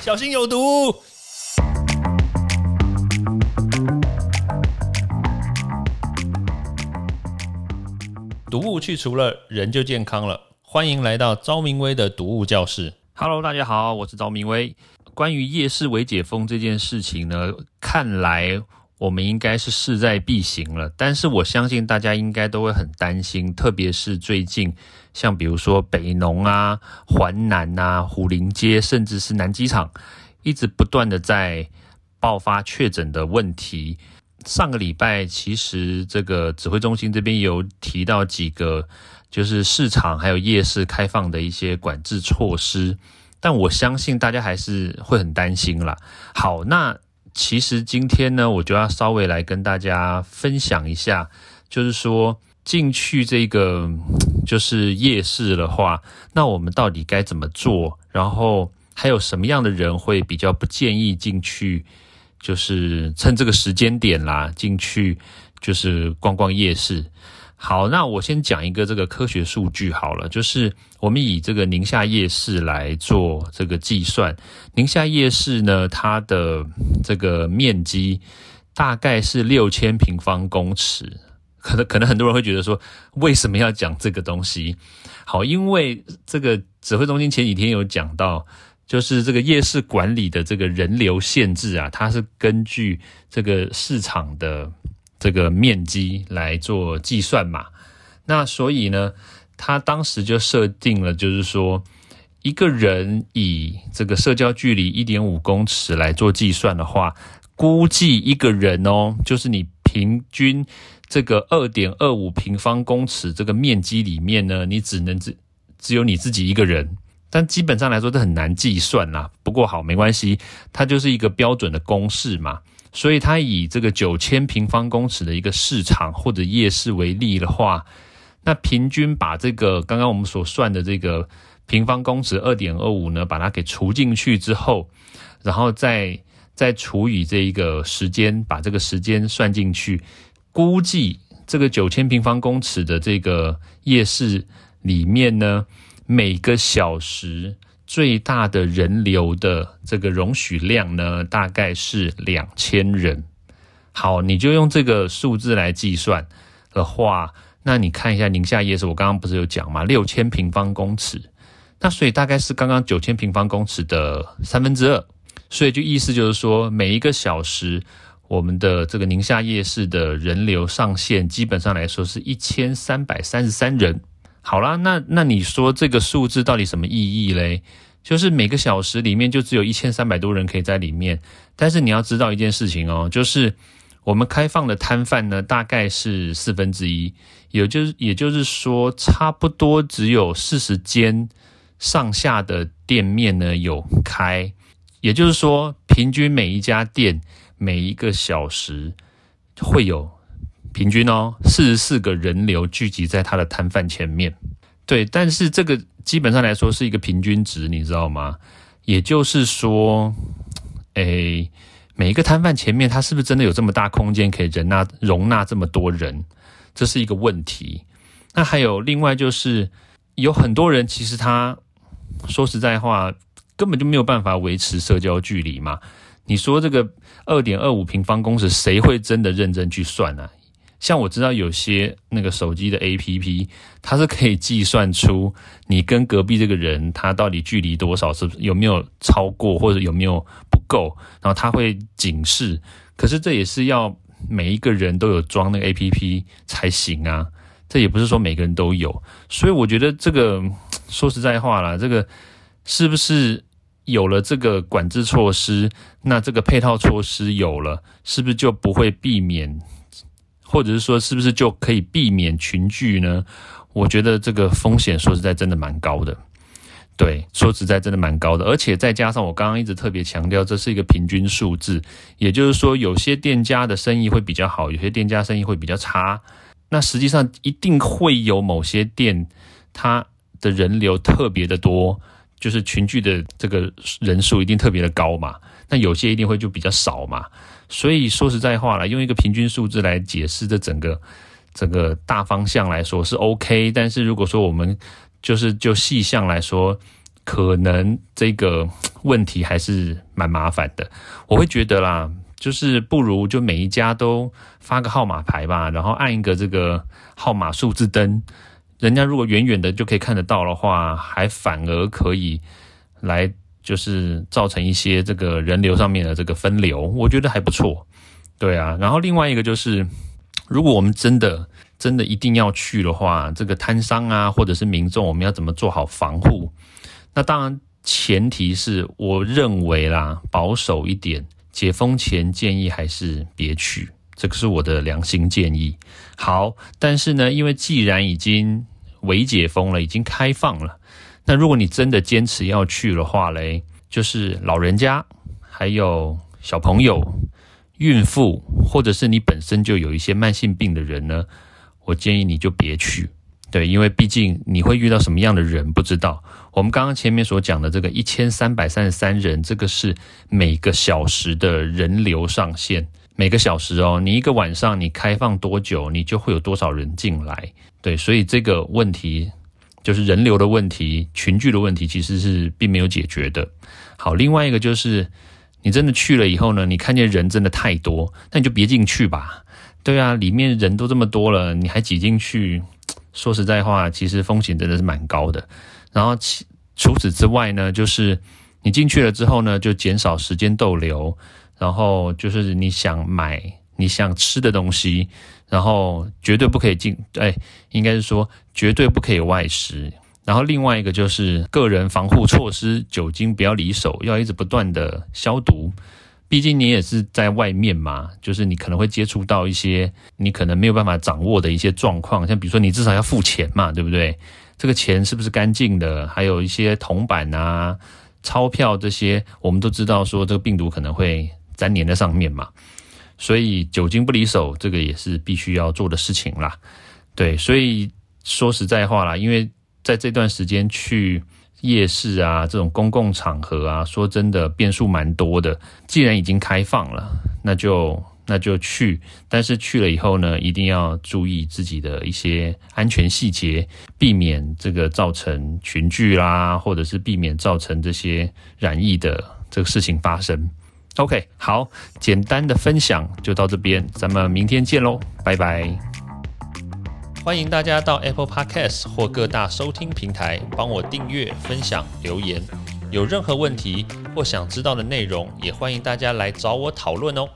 小心有毒。毒物去除了，人就健康了。欢迎来到昭明威的毒物教室。Hello，大家好，我是昭明威。关于夜市微解封这件事情呢，看来我们应该是势在必行了。但是我相信大家应该都会很担心，特别是最近像比如说北农啊、环南啊、虎林街，甚至是南机场，一直不断的在爆发确诊的问题。上个礼拜，其实这个指挥中心这边有提到几个，就是市场还有夜市开放的一些管制措施，但我相信大家还是会很担心啦。好，那其实今天呢，我就要稍微来跟大家分享一下，就是说进去这个 就是夜市的话，那我们到底该怎么做？然后还有什么样的人会比较不建议进去？就是趁这个时间点啦，进去就是逛逛夜市。好，那我先讲一个这个科学数据好了，就是我们以这个宁夏夜市来做这个计算。宁夏夜市呢，它的这个面积大概是六千平方公尺。可能可能很多人会觉得说，为什么要讲这个东西？好，因为这个指挥中心前几天有讲到。就是这个夜市管理的这个人流限制啊，它是根据这个市场的这个面积来做计算嘛。那所以呢，他当时就设定了，就是说一个人以这个社交距离一点五公尺来做计算的话，估计一个人哦，就是你平均这个二点二五平方公尺这个面积里面呢，你只能只只有你自己一个人。但基本上来说，这很难计算啦。不过好，没关系，它就是一个标准的公式嘛。所以它以这个九千平方公尺的一个市场或者夜市为例的话，那平均把这个刚刚我们所算的这个平方公尺二点二五呢，把它给除进去之后，然后再再除以这一个时间，把这个时间算进去，估计这个九千平方公尺的这个夜市里面呢。每个小时最大的人流的这个容许量呢，大概是两千人。好，你就用这个数字来计算的话，那你看一下宁夏夜市，我刚刚不是有讲吗？六千平方公尺，那所以大概是刚刚九千平方公尺的三分之二。所以就意思就是说，每一个小时我们的这个宁夏夜市的人流上限，基本上来说是一千三百三十三人。好啦，那那你说这个数字到底什么意义嘞？就是每个小时里面就只有一千三百多人可以在里面，但是你要知道一件事情哦，就是我们开放的摊贩呢，大概是四分之一，也就是也就是说，差不多只有四十间上下的店面呢有开，也就是说，平均每一家店每一个小时会有。平均哦，四十四个人流聚集在他的摊贩前面，对，但是这个基本上来说是一个平均值，你知道吗？也就是说，诶，每一个摊贩前面，他是不是真的有这么大空间可以容纳容纳这么多人？这是一个问题。那还有另外就是，有很多人其实他说实在话，根本就没有办法维持社交距离嘛。你说这个二点二五平方公尺，谁会真的认真去算呢？像我知道有些那个手机的 APP，它是可以计算出你跟隔壁这个人他到底距离多少，是不是有没有超过或者有没有不够，然后它会警示。可是这也是要每一个人都有装那个 APP 才行啊，这也不是说每个人都有。所以我觉得这个 说实在话啦，这个是不是有了这个管制措施，那这个配套措施有了，是不是就不会避免？或者是说，是不是就可以避免群聚呢？我觉得这个风险说实在真的蛮高的。对，说实在真的蛮高的，而且再加上我刚刚一直特别强调，这是一个平均数字，也就是说，有些店家的生意会比较好，有些店家生意会比较差。那实际上一定会有某些店，它的人流特别的多，就是群聚的这个人数一定特别的高嘛。那有些一定会就比较少嘛。所以说实在话了，用一个平均数字来解释这整个整个大方向来说是 OK，但是如果说我们就是就细项来说，可能这个问题还是蛮麻烦的。我会觉得啦，就是不如就每一家都发个号码牌吧，然后按一个这个号码数字灯，人家如果远远的就可以看得到的话，还反而可以来就是造成一些这个人流上面的这个分流，我觉得还不错。对啊，然后另外一个就是，如果我们真的真的一定要去的话，这个摊商啊，或者是民众，我们要怎么做好防护？那当然，前提是我认为啦，保守一点，解封前建议还是别去，这个是我的良心建议。好，但是呢，因为既然已经微解封了，已经开放了，那如果你真的坚持要去的话嘞，就是老人家还有小朋友。孕妇，或者是你本身就有一些慢性病的人呢，我建议你就别去，对，因为毕竟你会遇到什么样的人不知道。我们刚刚前面所讲的这个一千三百三十三人，这个是每个小时的人流上限，每个小时哦，你一个晚上你开放多久，你就会有多少人进来，对，所以这个问题就是人流的问题、群聚的问题，其实是并没有解决的。好，另外一个就是。你真的去了以后呢？你看见人真的太多，那你就别进去吧。对啊，里面人都这么多了，你还挤进去，说实在话，其实风险真的是蛮高的。然后其除此之外呢，就是你进去了之后呢，就减少时间逗留，然后就是你想买你想吃的东西，然后绝对不可以进，哎，应该是说绝对不可以外食。然后另外一个就是个人防护措施，酒精不要离手，要一直不断的消毒。毕竟你也是在外面嘛，就是你可能会接触到一些你可能没有办法掌握的一些状况，像比如说你至少要付钱嘛，对不对？这个钱是不是干净的？还有一些铜板啊、钞票这些，我们都知道说这个病毒可能会粘连在上面嘛，所以酒精不离手，这个也是必须要做的事情啦。对，所以说实在话啦，因为。在这段时间去夜市啊，这种公共场合啊，说真的变数蛮多的。既然已经开放了，那就那就去。但是去了以后呢，一定要注意自己的一些安全细节，避免这个造成群聚啦，或者是避免造成这些染疫的这个事情发生。OK，好，简单的分享就到这边，咱们明天见喽，拜拜。欢迎大家到 Apple Podcast 或各大收听平台帮我订阅、分享、留言。有任何问题或想知道的内容，也欢迎大家来找我讨论哦。